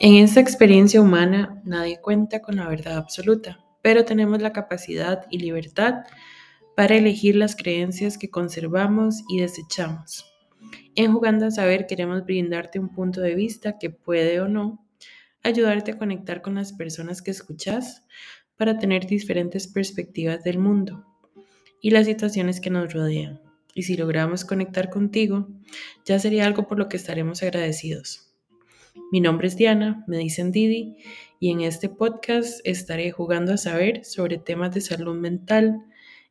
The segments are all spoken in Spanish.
En esta experiencia humana nadie cuenta con la verdad absoluta, pero tenemos la capacidad y libertad para elegir las creencias que conservamos y desechamos. En Jugando a Saber queremos brindarte un punto de vista que puede o no ayudarte a conectar con las personas que escuchas para tener diferentes perspectivas del mundo y las situaciones que nos rodean. Y si logramos conectar contigo, ya sería algo por lo que estaremos agradecidos. Mi nombre es Diana, me dicen Didi, y en este podcast estaré jugando a saber sobre temas de salud mental,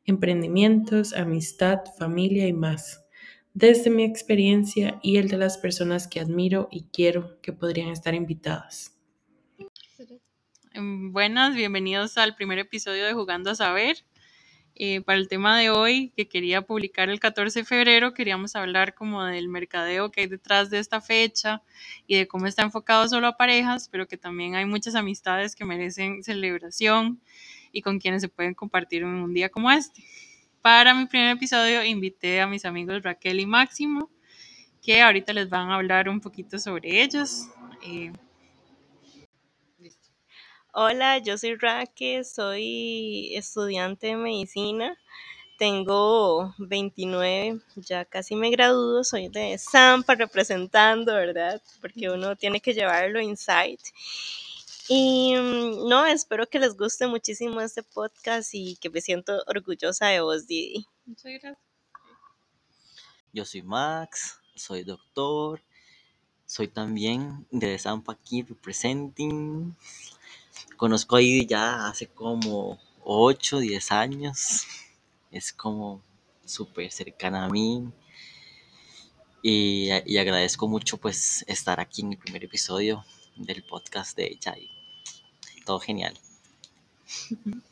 emprendimientos, amistad, familia y más, desde mi experiencia y el de las personas que admiro y quiero que podrían estar invitadas. Buenas, bienvenidos al primer episodio de Jugando a Saber. Eh, para el tema de hoy, que quería publicar el 14 de febrero, queríamos hablar como del mercadeo que hay detrás de esta fecha y de cómo está enfocado solo a parejas, pero que también hay muchas amistades que merecen celebración y con quienes se pueden compartir en un día como este. Para mi primer episodio invité a mis amigos Raquel y Máximo, que ahorita les van a hablar un poquito sobre ellos. Eh, Hola, yo soy Raquel, soy estudiante de medicina. Tengo 29, ya casi me gradúo, soy de Zampa representando, ¿verdad? Porque uno tiene que llevarlo inside. Y mm, no, espero que les guste muchísimo este podcast y que me siento orgullosa de vos, Didi. muchas gracias. Yo soy Max, soy doctor, soy también de Zampa aquí representing. Conozco a ya hace como 8, 10 años. Es como súper cercana a mí. Y, y agradezco mucho pues estar aquí en el primer episodio del podcast de ella todo genial.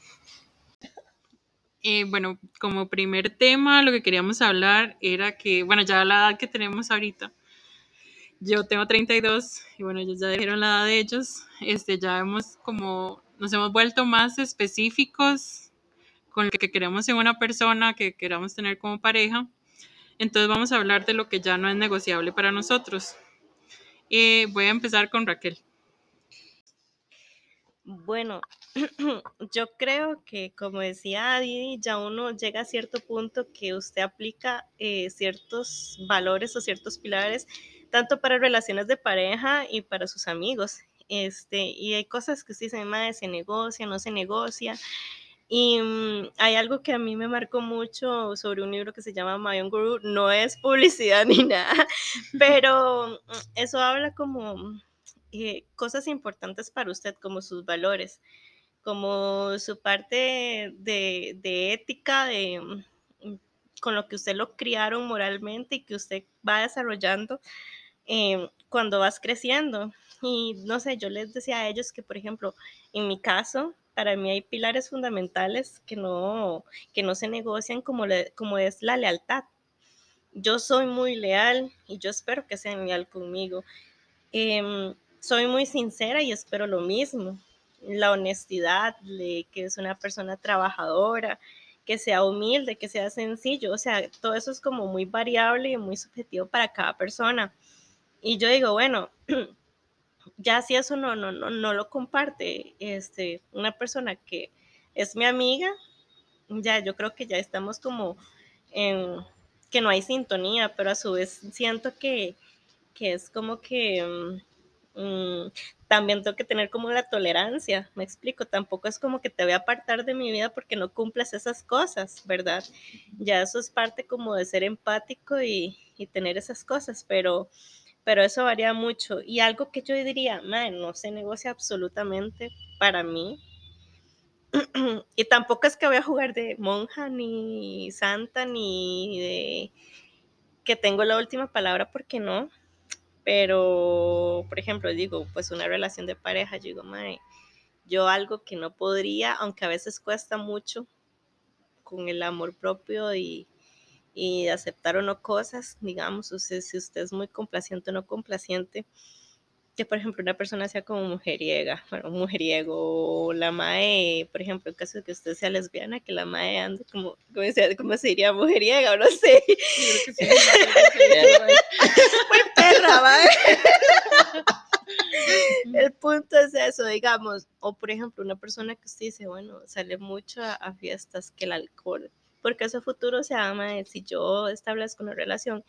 Eh, bueno, como primer tema, lo que queríamos hablar era que, bueno, ya la edad que tenemos ahorita, yo tengo 32 y bueno, ellos ya dijeron la edad de ellos, este, ya hemos como, nos hemos vuelto más específicos con lo que queremos en una persona, que queramos tener como pareja. Entonces vamos a hablar de lo que ya no es negociable para nosotros. Eh, voy a empezar con Raquel. Bueno, yo creo que como decía Didi, ya uno llega a cierto punto que usted aplica eh, ciertos valores o ciertos pilares, tanto para relaciones de pareja y para sus amigos. Este, y hay cosas que usted dice, madre, se negocia, no se negocia. Y mm, hay algo que a mí me marcó mucho sobre un libro que se llama My Own Guru. No es publicidad ni nada, pero mm, eso habla como eh, cosas importantes para usted, como sus valores, como su parte de, de ética, de mm, con lo que usted lo criaron moralmente y que usted va desarrollando eh, cuando vas creciendo. Y no sé, yo les decía a ellos que, por ejemplo, en mi caso, para mí hay pilares fundamentales que no, que no se negocian como, le, como es la lealtad. Yo soy muy leal y yo espero que sean leal conmigo. Eh, soy muy sincera y espero lo mismo. La honestidad, de que es una persona trabajadora, que sea humilde, que sea sencillo. O sea, todo eso es como muy variable y muy subjetivo para cada persona. Y yo digo, bueno, ya si eso no, no, no, no lo comparte este, una persona que es mi amiga, ya yo creo que ya estamos como en que no hay sintonía, pero a su vez siento que, que es como que mm, también tengo que tener como la tolerancia, me explico, tampoco es como que te voy a apartar de mi vida porque no cumplas esas cosas, ¿verdad? Ya eso es parte como de ser empático y, y tener esas cosas, pero, pero eso varía mucho. Y algo que yo diría, no se negocia absolutamente para mí. y tampoco es que voy a jugar de monja, ni santa, ni de que tengo la última palabra, porque no, pero, por ejemplo, digo, pues una relación de pareja, yo digo, mae, yo algo que no podría, aunque a veces cuesta mucho con el amor propio y, y aceptar o no cosas, digamos, si usted es muy complaciente o no complaciente, que por ejemplo una persona sea como mujeriega, bueno, mujeriego, o la mae, por ejemplo, en caso de que usted sea lesbiana, que la mae ande como, ¿cómo se, cómo se diría? Mujeriega, o no sé. Muy perra, mae. punto es eso, digamos, o por ejemplo, una persona que usted dice, bueno, sale mucho a, a fiestas que el alcohol, porque eso futuro se ama, si yo establezco una relación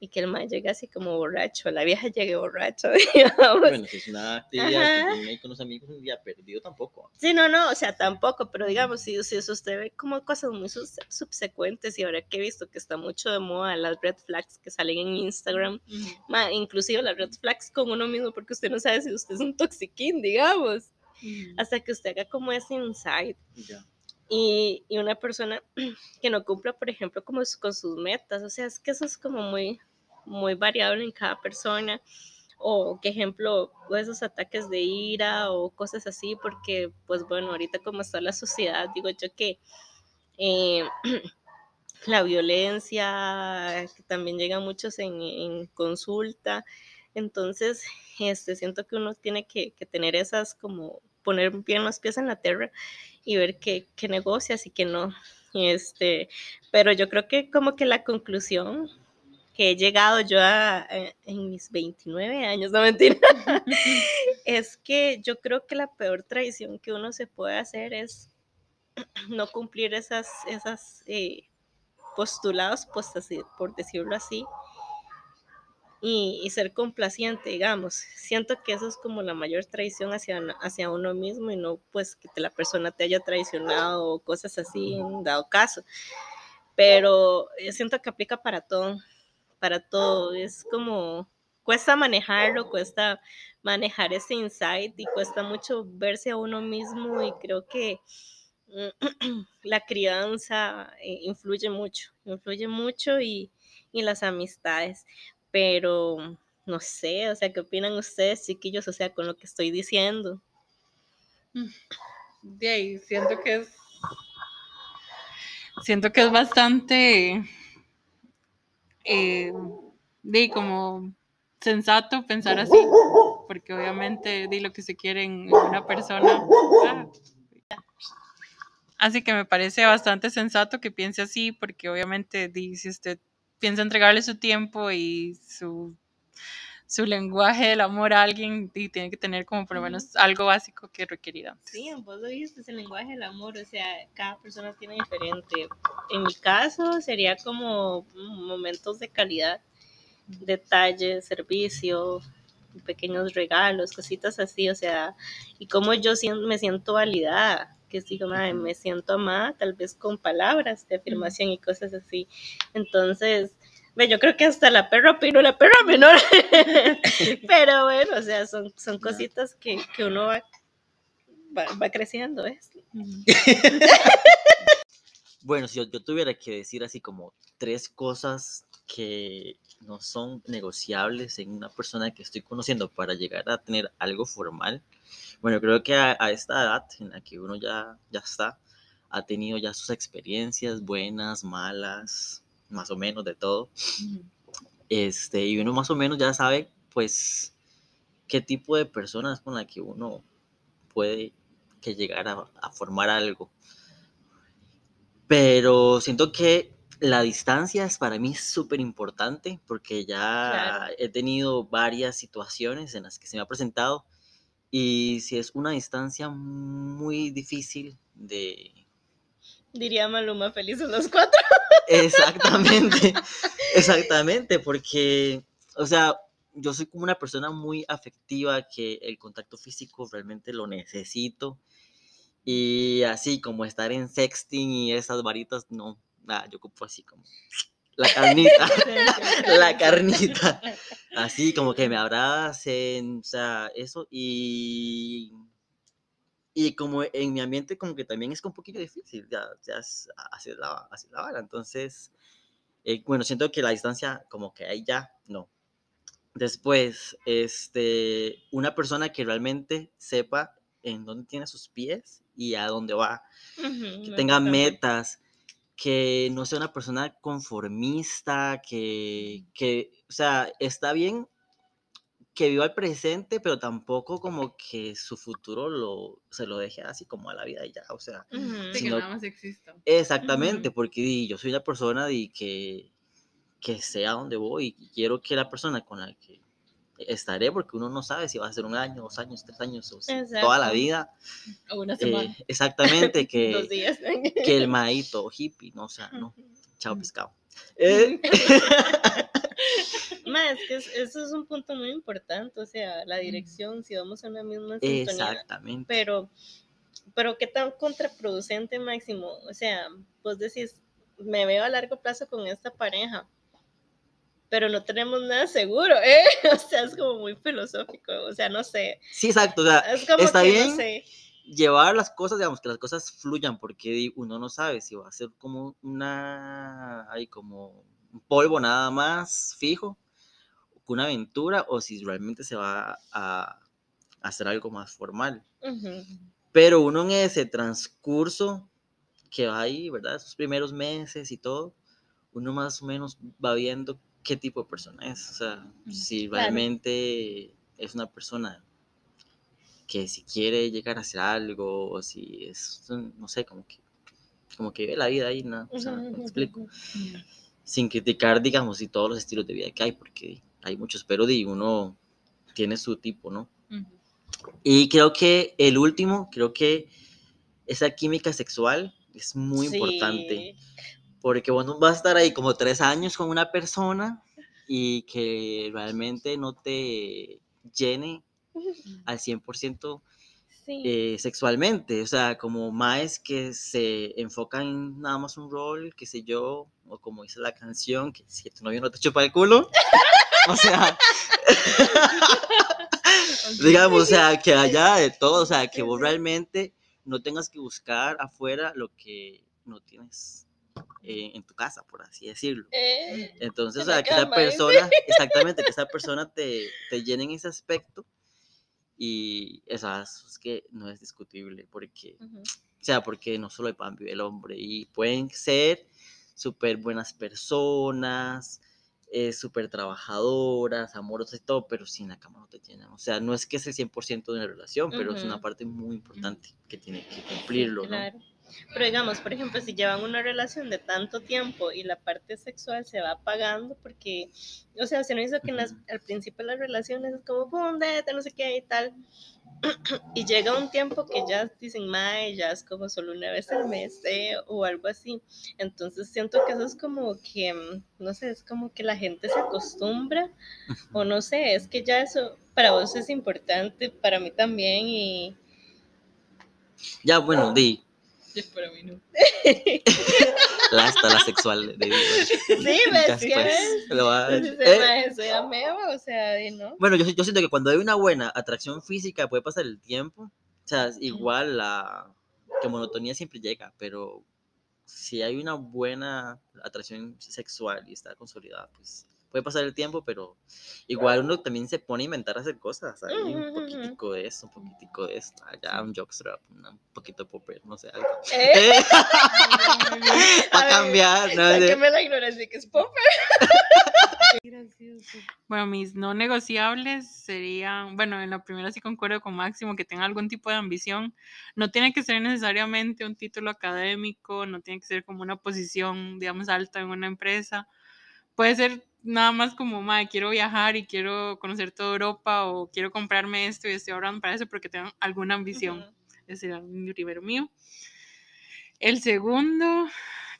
y que el man llegue así como borracho, la vieja llegue borracho, digamos. Bueno, si es una actividad que Ajá. tiene ahí con los amigos un día perdido tampoco. Sí, no, no, o sea, tampoco, pero digamos, si, si usted ve como cosas muy subsecuentes y ahora que he visto que está mucho de moda las red flags que salen en Instagram, ma, inclusive las red flags con uno mismo, porque usted no sabe si usted es un toxiquín, digamos, hasta que usted haga como ese insight. Ya. Y, una persona que no cumpla, por ejemplo, como con sus metas, o sea, es que eso es como muy, muy variable en cada persona. O, que ejemplo, o esos ataques de ira o cosas así, porque, pues bueno, ahorita como está la sociedad, digo yo que eh, la violencia, que también llega muchos en, en consulta, entonces, este, siento que uno tiene que, que tener esas como poner bien los pies en la tierra y ver qué, qué negocias y qué no. Este, pero yo creo que como que la conclusión que he llegado yo a, a- en mis 29 años, no mentira, es que yo creo que la peor traición que uno se puede hacer es no cumplir esas, esas eh, postulados, pues por decirlo así, y, y ser complaciente, digamos. Siento que eso es como la mayor traición hacia, hacia uno mismo y no pues que la persona te haya traicionado o cosas así en dado caso. Pero yo siento que aplica para todo, para todo. Es como, cuesta manejarlo, cuesta manejar ese insight y cuesta mucho verse a uno mismo y creo que la crianza eh, influye mucho, influye mucho y, y las amistades, pero no sé, o sea, ¿qué opinan ustedes, chiquillos? O sea, con lo que estoy diciendo. De ahí, siento que es. Siento que es bastante. eh, como sensato pensar así. Porque obviamente di lo que se quiere en una persona. Ah. Así que me parece bastante sensato que piense así, porque obviamente di, si usted piensa entregarle su tiempo y su, su lenguaje del amor a alguien, di, tiene que tener como por lo menos algo básico que requerir antes. Sí, vos lo dijiste, es el lenguaje del amor, o sea, cada persona tiene diferente. En mi caso sería como momentos de calidad, detalles, servicio, pequeños regalos, cositas así, o sea, y como yo me siento validada, que digo, "Mae, me siento amada, tal vez con palabras de afirmación y cosas así. Entonces, ve, yo creo que hasta la perra opino, la perra menor. Pero bueno, o sea, son, son cositas que, que uno va, va, va creciendo, ¿es? Bueno, si yo, yo tuviera que decir así como tres cosas que no son negociables en una persona que estoy conociendo para llegar a tener algo formal, bueno, creo que a, a esta edad en la que uno ya, ya está, ha tenido ya sus experiencias buenas, malas, más o menos de todo, este, y uno más o menos ya sabe, pues, qué tipo de personas con la que uno puede que llegar a, a formar algo. Pero siento que la distancia es para mí súper importante porque ya Claro. he tenido varias situaciones en las que se me ha presentado y si es una distancia muy difícil de... Diría Maluma, felices los cuatro. Exactamente, exactamente, porque, o sea, yo soy como una persona muy afectiva que el contacto físico realmente lo necesito. Y así como estar en sexting y esas varitas, no, nada, yo ocupo así como la carnita, la carnita. Así como que me abracen, o sea, eso. Y, y como en mi ambiente como que también es un poquito difícil, ya, ya es- así es la, así es la vara. Entonces, eh, bueno, siento que la distancia como que ahí ya, no. Después, este, una persona que realmente sepa en dónde tiene sus pies y a dónde va, que tenga metas, que no sea una persona conformista, que, que, o sea, está bien que viva el presente, pero tampoco como que su futuro lo, se lo deje así como a la vida y ya, o sea, Sí, que sino- nada más exista. exactamente, porque yo soy una persona di, que, que sé a dónde voy y quiero que la persona con la que estaré, porque uno no sabe si va a ser un año, dos años, tres años, o toda la vida. O una Eh, semana. exactamente, Dos que, días. que el maíto hippie, no, o sea, no, chao pescado. Eh, Ma, es que es- eso es un punto muy importante, o sea, la dirección, si vamos a una misma sintonía. exactamente. Pero, pero qué tan contraproducente, Máximo. O sea, vos decís, me veo a largo plazo con esta pareja, pero no tenemos nada seguro, ¿eh? O sea, es como muy filosófico, o sea, no sé. Sí, exacto, o sea, Es como está que bien no sé. llevar las cosas, digamos, que las cosas fluyan, porque uno no sabe si va a ser como una, hay como un polvo nada más fijo, una aventura, o si realmente se va a, a hacer algo más formal. Ujú. Pero uno en ese transcurso que va ahí, ¿verdad? Esos primeros meses y todo, uno más o menos va viendo qué tipo de persona es. O sea, si Claro. realmente es una persona que si quiere llegar a hacer algo, o si es, no sé, como que, como que vive la vida ahí, ¿no? O sea, me explico. Sin criticar, digamos, y todos los estilos de vida que hay, porque hay muchos, pero di, uno tiene su tipo, ¿no? Y creo que el último, creo que esa química sexual es muy importante. Porque bueno, vas a estar ahí como tres años con una persona y que realmente no te llene al 100% Sí. eh, sexualmente. O sea, como más que se enfocan en nada más un rol, qué sé yo, o como dice la canción, que si tu novio no te chupa el culo. O sea, digamos, o sea, que haya de todo, o sea, que vos realmente no tengas que buscar afuera lo que no tienes eh, en tu casa, por así decirlo. Eh, Entonces, o sea, que esa persona, exactamente, que esa persona te, te llene en ese aspecto y eso es que no es discutible, porque, ujú. o sea, porque no solo el pan vive el hombre y pueden ser súper buenas personas, eh, súper trabajadoras, amorosas y todo, pero sin la cama no te llenan. O sea, no es que es el 100% de una relación, pero es una parte muy importante que tiene que cumplirlo, ¿no? Claro. Pero digamos, por ejemplo, si llevan una relación de tanto tiempo y la parte sexual se va apagando, porque, o sea, se nos hizo que en las- al principio de las relaciones es como, pum, no sé qué y tal. Y llega un tiempo que ya dicen, mae, ya es como solo una vez al mes eh, o algo así. Entonces siento que eso es como que, mm, no sé, es como que la gente se acostumbra o no sé, es que ya eso para vos es importante, para mí también y... Ya, bueno, di, Para mí no. la hasta la sexual de, Sí, ves que pues, lo va a- Entonces, eh, ameba, o sea, y no. Bueno, yo, yo siento que cuando hay una buena atracción física puede pasar el tiempo. O sea, igual la que monotonía siempre llega, pero si hay una buena atracción sexual y está consolidada, pues puede pasar el tiempo, pero igual uno también se pone a inventar hacer cosas. Ujú, un poquitico de esto, un poquitico de esto, allá un jockstrap, un poquito de popper, no sé, algo. ¿Eh? A ver, cambiar, ¿no? De- Sáqueme la ignorancia que es popper. Gracioso. Bueno, mis no negociables serían, bueno, en la primera sí concuerdo con Máximo que tenga algún tipo de ambición. No tiene que ser necesariamente un título académico, no tiene que ser como una posición, digamos, alta en una empresa. Puede ser nada más como, madre, quiero viajar y quiero conocer toda Europa o quiero comprarme esto y estoy ahorrando para eso porque tengo alguna ambición. Ujú. Ese sería el primero mío. El segundo,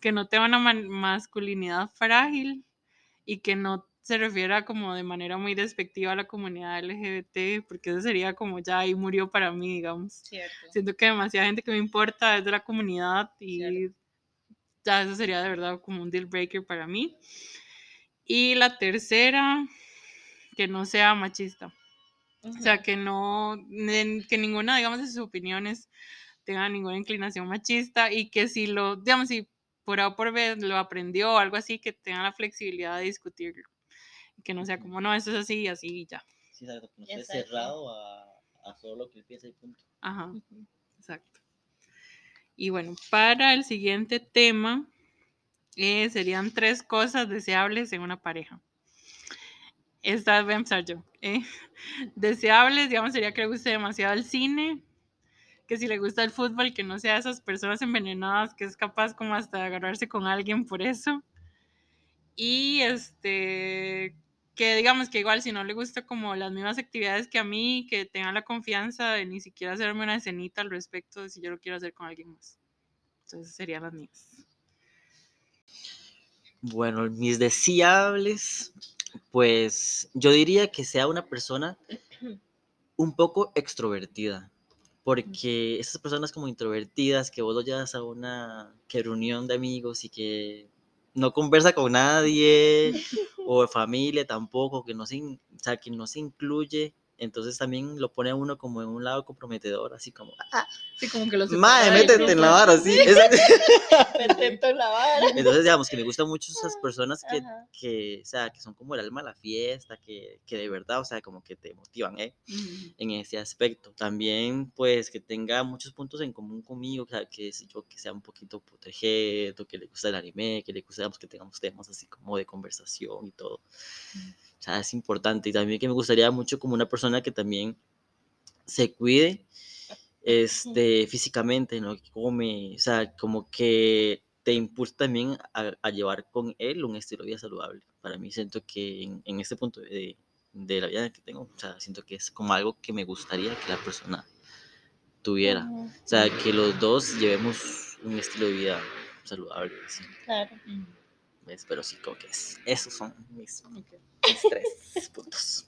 que no tenga una masculinidad frágil y que no se refiera como de manera muy despectiva a la comunidad LGBT, porque eso sería como ya ahí murió para mí, digamos. Cierto. Siento que demasiada gente que me importa es de la comunidad y Cierto. ya eso sería de verdad como un deal breaker para mí. Y la tercera, que no sea machista. O sea, que no, que ninguna, digamos, de sus opiniones tenga ninguna inclinación machista y que si lo, digamos, si por A o por B lo aprendió o algo así, que tenga la flexibilidad de discutirlo. Que no sea como, no, esto es así y así y ya. Sí, exacto, que no esté cerrado a, a solo lo que él piensa y punto. Ajá, exacto. Y bueno, para el siguiente tema, eh, serían tres cosas deseables en una pareja. Esta voy a empezar yo. eh. Deseables, digamos, sería que le guste demasiado el cine, que si le gusta el fútbol, que no sea esas personas envenenadas que es capaz como hasta de agarrarse con alguien por eso. Y este, que digamos que igual si no le gusta como las mismas actividades que a mí, que tenga la confianza de ni siquiera hacerme una escenita al respecto de si yo lo quiero hacer con alguien más. Entonces serían las mías. Bueno, mis deseables, pues yo diría que sea una persona un poco extrovertida, porque esas personas como introvertidas que vos lo llevas a una que reunión de amigos y que no conversa con nadie o de familia tampoco, que no se, o sea, que no se incluye, entonces también lo pone a uno como en un lado comprometedor, así como, ah, Sí, como que lo madre, métete en la vara, sí. en la vara. Entonces, digamos que me gustan mucho esas personas que, que, o sea, que son como el alma de la fiesta, que, que de verdad, o sea, como que te motivan, ¿eh? Ujú. en ese aspecto. También, pues, que tenga muchos puntos en común conmigo, o sea, que, yo, que sea un poquito protegido, que le gusta el anime, que le gusta, digamos, que tengamos temas así como de conversación y todo. O sea, es importante. Y también que me gustaría mucho como una persona que también se cuide este, físicamente, ¿no? Come, o sea, como que te impulsa también a, a llevar con él un estilo de vida saludable. Para mí siento que en, en este punto de, de la vida que tengo, o sea, siento que es como algo que me gustaría que la persona tuviera. O sea, que los dos llevemos un estilo de vida saludable. así, Claro. ¿ves? Pero sí, como que es, esos son mis, Ok. Mis tres puntos.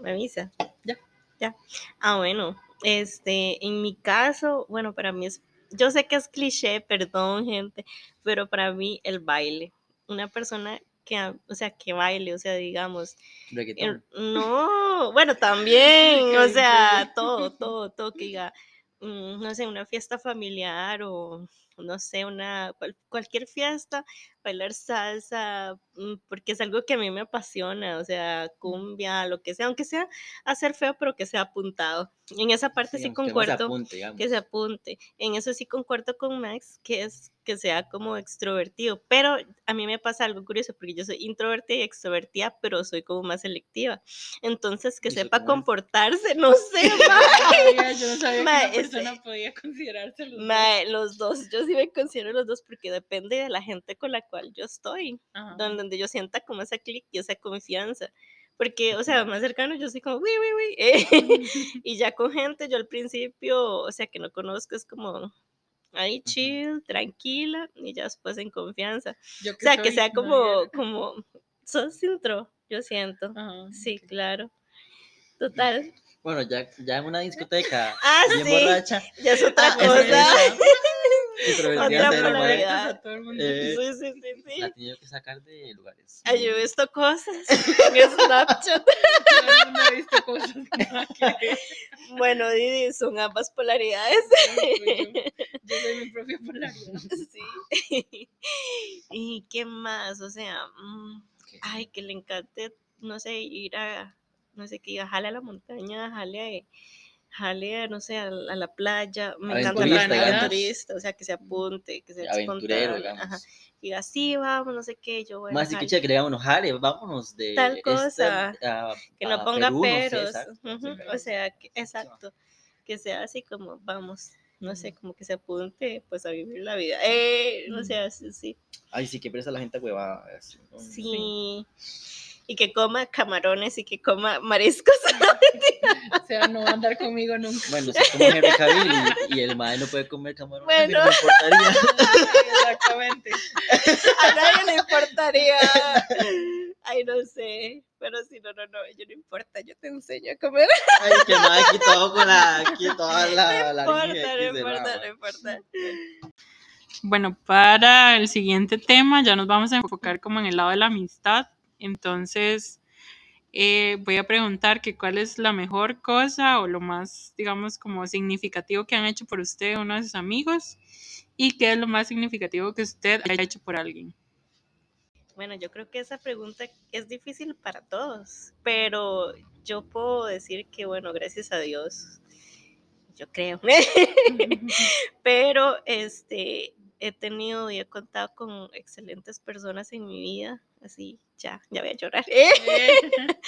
¿Me avisa? Ya. Ya. Ah, bueno. Este, en mi caso, bueno, para mí es, yo sé que es cliché, perdón, gente, pero para mí el baile. Una persona que, o sea, que baile, o sea, digamos, el- no, bueno, también, o sea, todo, todo, todo que diga, mm, no sé, una fiesta familiar o, no sé, una, cual- cualquier fiesta, bailar salsa, mm, porque es algo que a mí me apasiona, o sea, cumbia, lo que sea, aunque sea hacer feo, pero que sea apuntado. En esa parte sí, que no se concuerdo apunte, que se apunte. En eso sí concuerdo con Max, que es que sea como extrovertido, pero a mí me pasa algo curioso porque yo soy introvertida y extrovertida, pero soy como más selectiva. Entonces, que ¿Y eso sepa comportarse, no sé, ma, yo no sabía Ma, que una persona podía considerarse los dos. los dos, yo sí me considero los dos porque depende de la gente con la cual yo estoy, Ajá. don- donde yo sienta como esa clic y esa confianza. Porque, o sea, más cercano yo soy como, uy, uy, uy. y ya con gente, yo al principio, o sea, que no conozco, es como ahí chill, tranquila, y ya después en confianza. Yo O sea, que sea como, como, sos intro, yo siento. Ajá, Sí, ok. claro. Total. Bueno, ya, ya en una discoteca Ah, bien sí, borracha, ya es otra Ah, cosa. Introvertida Otra cero, mae, polaridad. A todo el mundo. Eh, Sí, sí, sí, sí. la he tenido que sacar de lugares. Ay, yo he visto cosas en Snapchat. El mundo ha visto cosas. Bueno, Didi, son ambas polaridades. Pues yo, yo soy mi propia polaridad. Sí. ¿Y qué más? O sea, mm, Ok. ay, que le encante, no sé, ir a, no sé, que diga, jale a la montaña, jale a, jale a, no sé, a, la a la playa. Me encanta la digamos. aventurista, o sea, que se apunte, que sea Aventurero, espontáneo. Ajá. digamos. Diga, sí, vamos, no sé qué, yo voy a Más sí que jale". chévere que le digamos, jale, vámonos de Tal esta cosa, a- que no ponga Perú, no sé, peros. sí. O sea, que- exacto. Que sea así como, vamos, no sé, como que se apunte pues a vivir la vida. Eh, no sé, así, sí. Ay, sí, que presa la gente hueva. así, ¿no? Sí. Y que coma camarones y que coma mariscos. O sea, no va a andar conmigo nunca. Bueno, si como Henry Cavill y, y el mae no puede comer camarón, no Bueno. me importaría. Exactamente. A nadie le importaría. Ay, no sé. Pero sí, no, no, no, yo no importa, yo te enseño a comer. Ay, que mae aquí todo con la, aquí toda la, No la importa, no aquí se importa, no importa. Bueno, para el siguiente tema ya nos vamos a enfocar como en el lado de la amistad. Entonces, eh, voy a preguntar que cuál es la mejor cosa o lo más, digamos, como significativo que han hecho por usted uno de sus amigos y qué es lo más significativo que usted haya hecho por alguien. Bueno, yo creo que esa pregunta es difícil para todos, pero yo puedo decir que, bueno, gracias a Dios, yo creo, pero este, he tenido y he contado con excelentes personas en mi vida, así, ya, ya voy a llorar. Eh,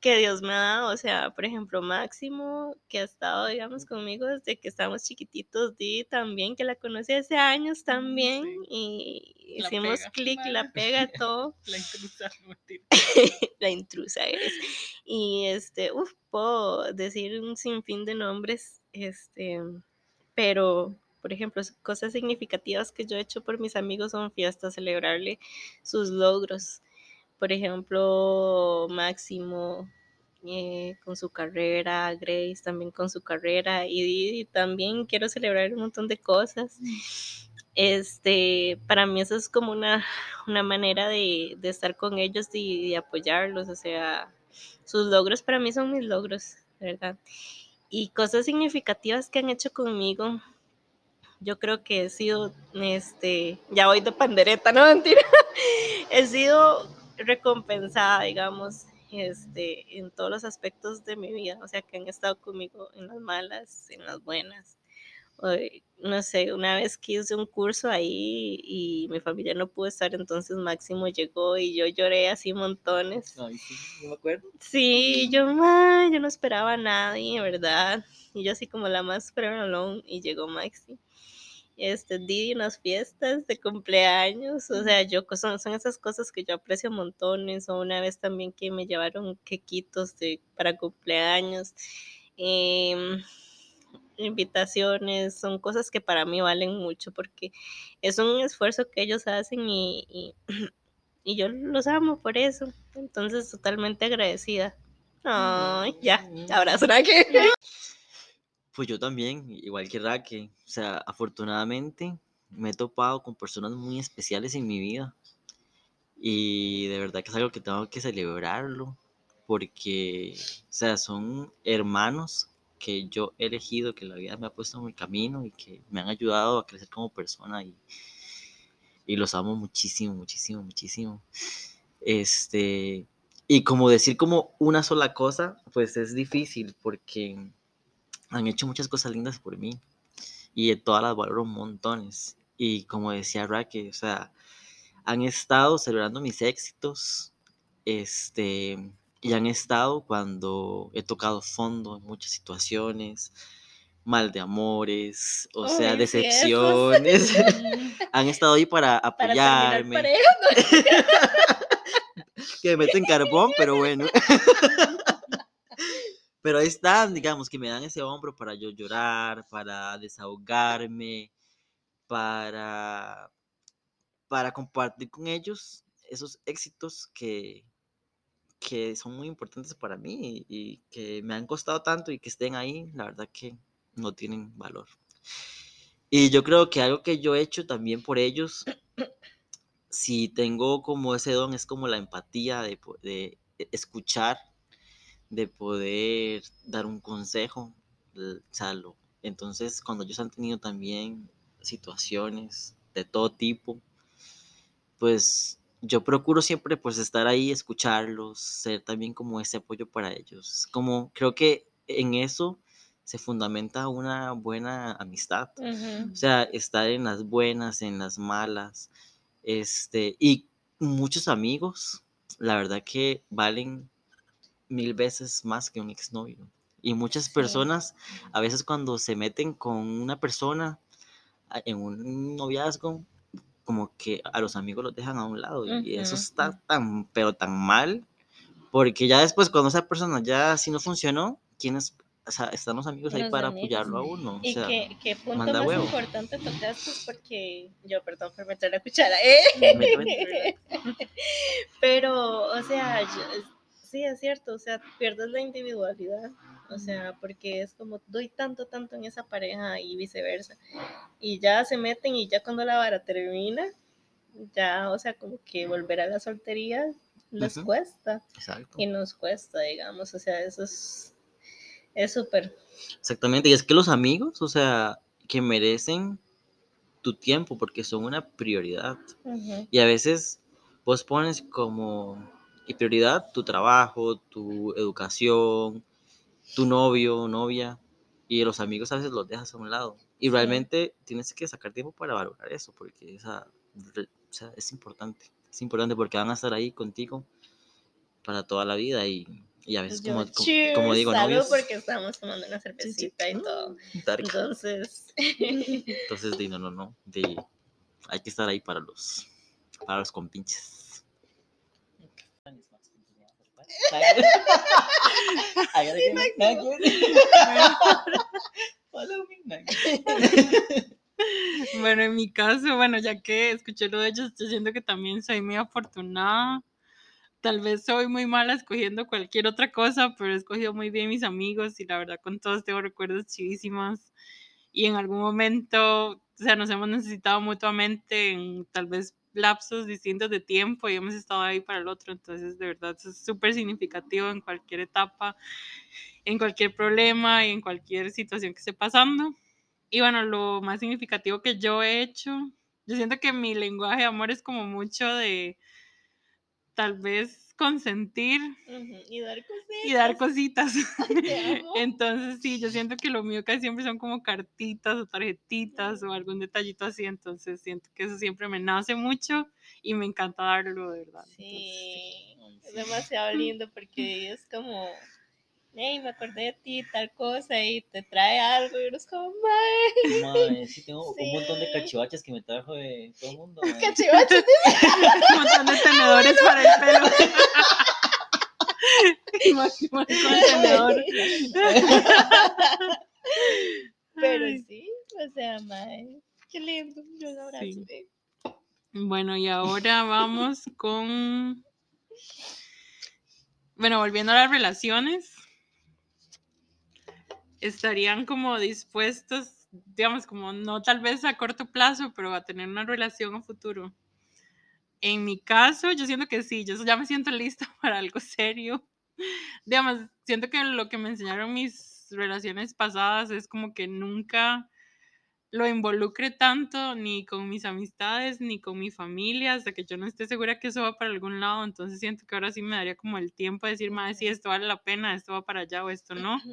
que Dios me ha dado, o sea, por ejemplo, Máximo, que ha estado, digamos, conmigo desde que estábamos chiquititos, Di también, que la conocí hace años también, y La hicimos clic, la pega, todo, La intrusa, no, la intrusa eres. Y este, uff, puedo decir un sinfín de nombres, este, pero, por ejemplo, cosas significativas que yo he hecho por mis amigos son fiestas, celebrarle sus logros. Por ejemplo, Máximo eh, con su carrera, Grace también con su carrera y también quiero celebrar un montón de cosas. Este, para mí eso es como una, una manera de, de estar con ellos y apoyarlos, o sea, sus logros para mí son mis logros, ¿verdad? Y cosas significativas que han hecho conmigo, yo creo que he sido, este, ya voy de pandereta, no mentira, he sido recompensada, digamos, este, en todos los aspectos de mi vida, o sea, que han estado conmigo en las malas, en las buenas. Eh, no sé, una vez que hice un curso ahí y mi familia no pudo estar, entonces Máximo llegó y yo lloré así montones. Ay, sí, no me acuerdo. Sí, yo, "Ma, yo no esperaba a nadie, ¿verdad? Y yo así como la más alone y llegó Maxi. Este, Didi unas fiestas de cumpleaños, o sea, yo, son, son esas cosas que yo aprecio montones, o una vez también que me llevaron quequitos de, para cumpleaños, em, invitaciones, son cosas que para mí valen mucho porque es un esfuerzo que ellos hacen y, y, y yo los amo por eso, entonces totalmente agradecida. Ay, ya, abrazo, Raquel. Pues yo también, igual que Raque. O sea, afortunadamente me he topado con personas muy especiales en mi vida. Y de verdad que es algo que tengo que celebrarlo. Porque, o sea, son hermanos que yo he elegido, que la vida me ha puesto en mi camino y que me han ayudado a crecer como persona. Y, y los amo muchísimo, muchísimo, muchísimo. Este, y como decir como una sola cosa, pues es difícil porque han hecho muchas cosas lindas por mí y de todas las valoro montones. Y como decía Raque, o sea, han estado celebrando mis éxitos, este, y han estado cuando he tocado fondo en muchas situaciones, mal de amores, o sea, decepciones. han estado ahí para Para apoyarme, pareja. que me meten carbón, pero bueno. Pero ahí están, digamos, que me dan ese hombro para yo llorar, para desahogarme, para, para compartir con ellos esos éxitos que, que son muy importantes para mí y, y que me han costado tanto y que estén ahí, la verdad que no tienen valor. Y yo creo que algo que yo he hecho también por ellos, si tengo como ese don, es como la empatía de, de escuchar de poder dar un consejo, o sea, lo- entonces cuando ellos han tenido también situaciones de todo tipo, pues yo procuro siempre pues estar ahí, escucharlos, ser también como ese apoyo para ellos. Como creo que en eso se fundamenta una buena amistad. Ujú. O sea, estar en las buenas, en las malas, este, y muchos amigos, la verdad que valen mil veces más que un exnovio. Y muchas Sí. personas, a veces cuando se meten con una persona en un noviazgo, como que a los amigos los dejan a un lado. Y eso está tan, pero tan mal, porque ya después cuando esa persona ya si no funcionó, ¿quiénes, o sea, están los amigos ahí Los para amigos. apoyarlo a uno? O Y sea, qué, qué punto más huevo. importante tocaste porque yo, perdón por meter la cuchara, ¿eh? Pero, o sea, yo- sí es cierto, o sea, pierdes la individualidad, o sea, porque es como doy tanto, tanto en esa pareja y viceversa. Y ya se meten y ya cuando la vara termina, ya, o sea, como que volver a la soltería Ujú. cuesta Exacto. y nos cuesta, digamos, o sea, eso es es súper. Exactamente, y es que los amigos, o sea, que merecen tu tiempo porque son una prioridad. Y a veces vos pones como y prioridad tu trabajo, tu educación, tu novio, novia, y los amigos a veces los dejas a un lado. Y Sí. realmente tienes que sacar tiempo para valorar eso, porque esa, o sea, es importante. Es importante porque van a estar ahí contigo para toda la vida y, y a veces, Yo, como, como- cheers, como digo, novios. porque estamos tomando una cervecita y todo. dark. Entonces, Entonces, di, no, no, no. di, hay que estar ahí para los, para los compinches. Bueno, en mi caso, bueno, ya que escuché lo de ellos, yo siento que también soy muy afortunada. Tal vez soy muy mala escogiendo cualquier otra cosa, pero he escogido muy bien mis amigos y la verdad con todos tengo recuerdos chivísimos. Y en algún momento, o sea, nos hemos necesitado mutuamente en tal vez lapsos distintos de tiempo y hemos estado ahí para el otro. Entonces, de verdad, eso es súper significativo en cualquier etapa, en cualquier problema y en cualquier situación que esté pasando. Y bueno, lo más significativo que yo he hecho, yo siento que mi lenguaje de amor es como mucho de tal vez consentir y dar cositas. y dar cositas. Entonces, sí, yo siento que lo mío casi siempre son como cartitas o tarjetitas o algún detallito así. Entonces, siento que eso siempre me nace mucho y me encanta darlo, de verdad. Entonces, Sí, es demasiado lindo porque es como, hey, me acordé de ti, tal cosa, y te trae algo, y uno es como, mae, Mae, sí, tengo un montón de Sí. cachivaches que me trajo de todo el mundo. mae. cachivaches. un montón de tenedores para el pelo. Con el tenedor. Pero sí, o sea, mae, qué lindo, yo un abrazo. Sí. eh. Bueno, y ahora vamos con. Bueno, volviendo a las relaciones. Estarían como dispuestos, digamos, como no tal vez a corto plazo, pero a tener una relación a futuro. En mi caso, yo siento que sí, yo ya me siento lista para algo serio. Digamos, siento que lo que me enseñaron mis relaciones pasadas es como que nunca lo involucre tanto ni con mis amistades ni con mi familia hasta que yo no esté segura que eso va para algún lado. Entonces siento que ahora sí me daría como el tiempo de decir, más si esto vale la pena, esto va para allá o esto no.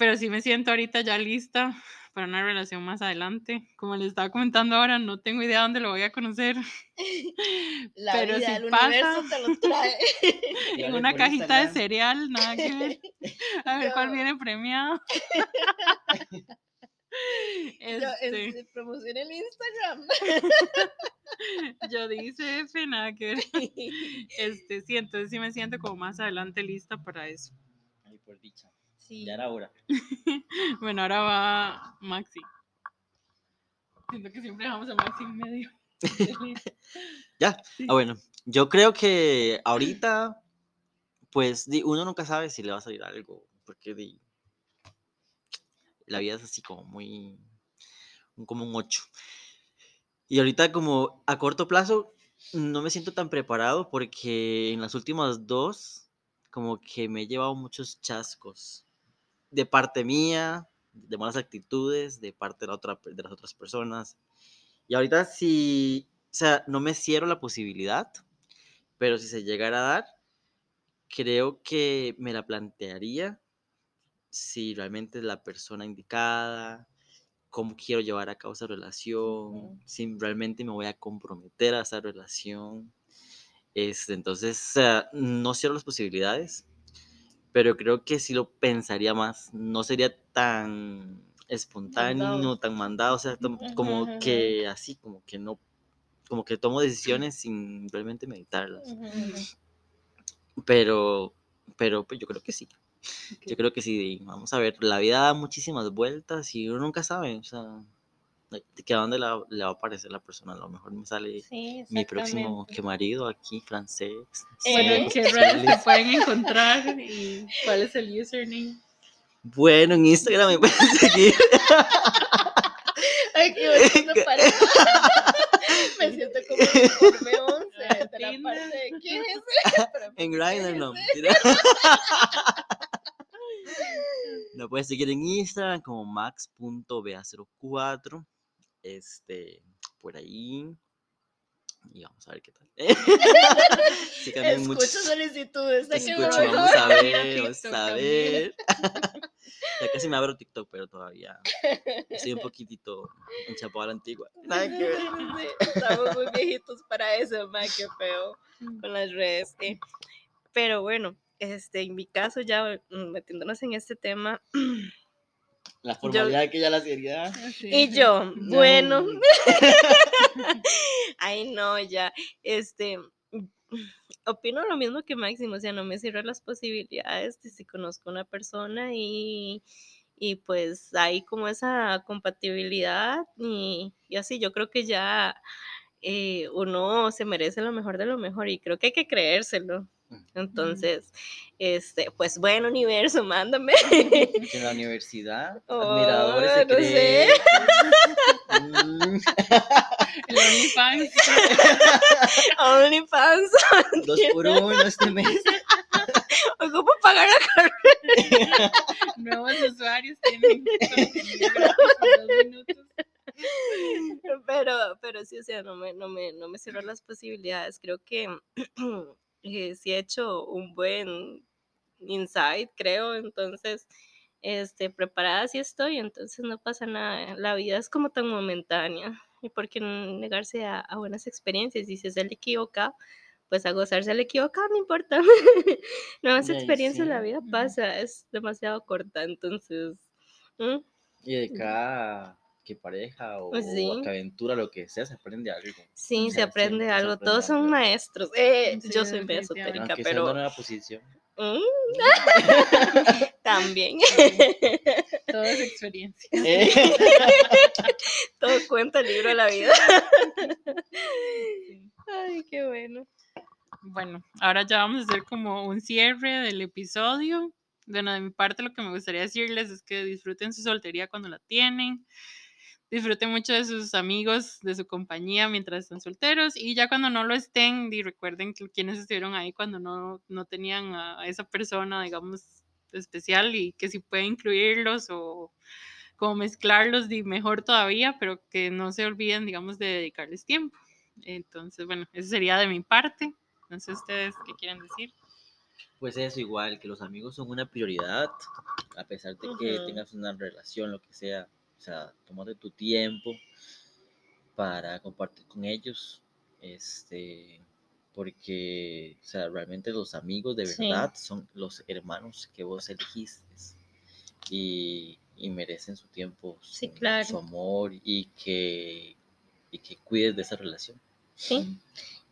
Pero sí me siento ahorita ya lista para una relación más adelante. Como les estaba comentando ahora, no tengo idea dónde lo voy a conocer. La Pero vida, si el pasa- universo te lo trae. En una cajita de cereal, nada que ver. A ver cuál Yo- viene premiado. Yo, Este, en, promoción en Instagram. yo dice F, nada que ver. Este, sí, entonces sí me siento como más adelante lista para eso. Ay, por dicha. Sí. Ya era hora. Bueno, ahora va Maxi. Siento que siempre dejamos a Maxi en medio. Ya. Sí. Ah, bueno, yo creo que ahorita, pues, uno nunca sabe si le va a salir algo, porque la vida es así como muy, como un 8. Y ahorita como a corto plazo no me siento tan preparado porque en las últimas dos como que me he llevado muchos chascos de parte mía, de malas actitudes, de parte de, la otra, de las otras personas. Y ahorita sí, o sea, no me cierro la posibilidad, pero si se llegara a dar, creo que me la plantearía si realmente es la persona indicada, cómo quiero llevar a cabo esa relación, si realmente me voy a comprometer a esa relación. Este, entonces, o sea, no cierro las posibilidades, pero creo que sí lo pensaría más. No sería tan espontáneo, Mandado. tan mandado, o sea, como que así, como que no, como que tomo decisiones sin realmente meditarlas. Pero, pero pues yo creo que sí. Yo creo que sí. Vamos a ver, la vida da muchísimas vueltas y uno nunca sabe, o sea, de que a dónde la- le va a aparecer la persona. A lo mejor me sale Sí, mi próximo que marido aquí, francés. Bueno. ¿en qué redes te pueden encontrar? ¿Y cuál es el username? Bueno, en Instagram me pueden seguir. Ay, qué bonito me parece. Me siento como en informe 11 de la Tinder. parte de quién es ese? En ¿qué Grindr no. Lo puedes seguir en Instagram como max.ba04. Este, por ahí. Y vamos a ver qué tal. En Escucho muchos- solicitudes. Escucho, vamos a ver, vamos a ver. Ya casi me abro TikTok, pero todavía estoy un poquitito enchapado a la antigua. Nada que ver. Sí, estamos muy viejitos para eso, ma, qué feo con las redes. eh. Pero bueno, este, en mi caso, ya mm, metiéndonos en este tema, La formalidad que ya la seriedad. y yo, bueno, ay no, ya, este, opino lo mismo que Máximo, o sea, no me cierro las posibilidades de si conozco a una persona y, y pues hay como esa compatibilidad y, y así, yo creo que ya eh, uno se merece lo mejor de lo mejor y creo que hay que creérselo. Entonces, este, pues bueno, universo, mándame. En la universidad, Oh, admiradores se no sé. creen. Mm, El OnlyFans. OnlyFans, Dos por uno este mes. ocupo pagar la Nuevos usuarios tienen dos minutos. pero, pero sí, o sea, no me, no me, no me cierro las posibilidades. Creo que eh, sí he hecho un buen insight, creo. Entonces, este, preparada sí estoy, entonces no pasa nada. La vida es como tan momentánea. ¿Y por qué no negarse a, a buenas experiencias? Y si es el equivocado, pues a gozarse el equivocado, no importa. Nuevas ahí experiencias, la sí. vida Ujú. pasa, es demasiado corta, entonces... Y de cada que pareja o Pues sí. que aventura, lo que sea, se aprende algo. Sí, se sea, aprende se algo, aprende todos son maestros. Eh, Sí, yo soy medio esotérica, Aunque sea en pero... una nueva posición. Mm. También, Todo es experiencia. Eh, todo cuenta el libro de la vida. Ay, qué bueno. Bueno, ahora ya vamos a hacer como un cierre del episodio. Bueno, de mi parte lo que me gustaría decirles es que disfruten su soltería cuando la tienen. Disfruten mucho de sus amigos, de su compañía mientras están solteros y ya cuando no lo estén, di, recuerden que quienes estuvieron ahí cuando no, no tenían a esa persona, digamos, especial y que si pueden incluirlos o como mezclarlos, di, mejor todavía, pero que no se olviden, digamos, de dedicarles tiempo. Entonces, bueno, eso sería de mi parte. No sé ustedes qué quieren decir. Pues eso, igual, que los amigos son una prioridad, a pesar de que tengas una relación, lo que sea. O sea, tómate tu tiempo para compartir con ellos. Este, porque, o sea, realmente los amigos de Sí. verdad son los hermanos que vos elegiste. Y, y merecen su tiempo, Sí, su, claro. su amor y que, y que cuides de esa relación. Sí.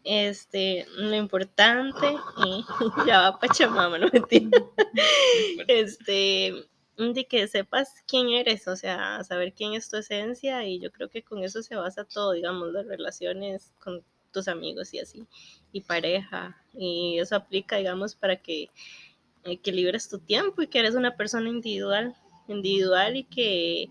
Este, lo importante, y ya va Pachamama, no mentira. Este, de que sepas quién eres, o sea, saber quién es tu esencia, y yo creo que con eso se basa todo, digamos, las relaciones con tus amigos y así, y pareja, y eso aplica, digamos, para que equilibres tu tiempo y que eres una persona individual, individual y que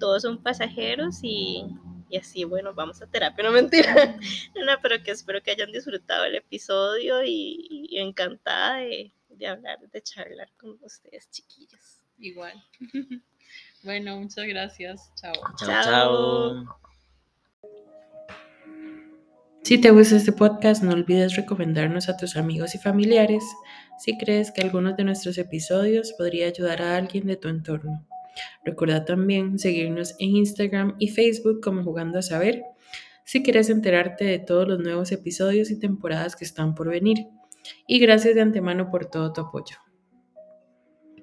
todos son pasajeros y, y así, bueno, vamos a terapia, no mentira. No, pero que espero que hayan disfrutado el episodio y, y encantada de, de hablar, de charlar con ustedes, chiquillos. Igual. Bueno, muchas gracias. Chao. Chao, Chao. Si te gusta este podcast, no olvides recomendarnos a tus amigos y familiares si crees que algunos de nuestros episodios podría ayudar a alguien de tu entorno. Recuerda también seguirnos en Instagram y Facebook como Jugando a Saber si quieres enterarte de todos los nuevos episodios y temporadas que están por venir. Y gracias de antemano por todo tu apoyo.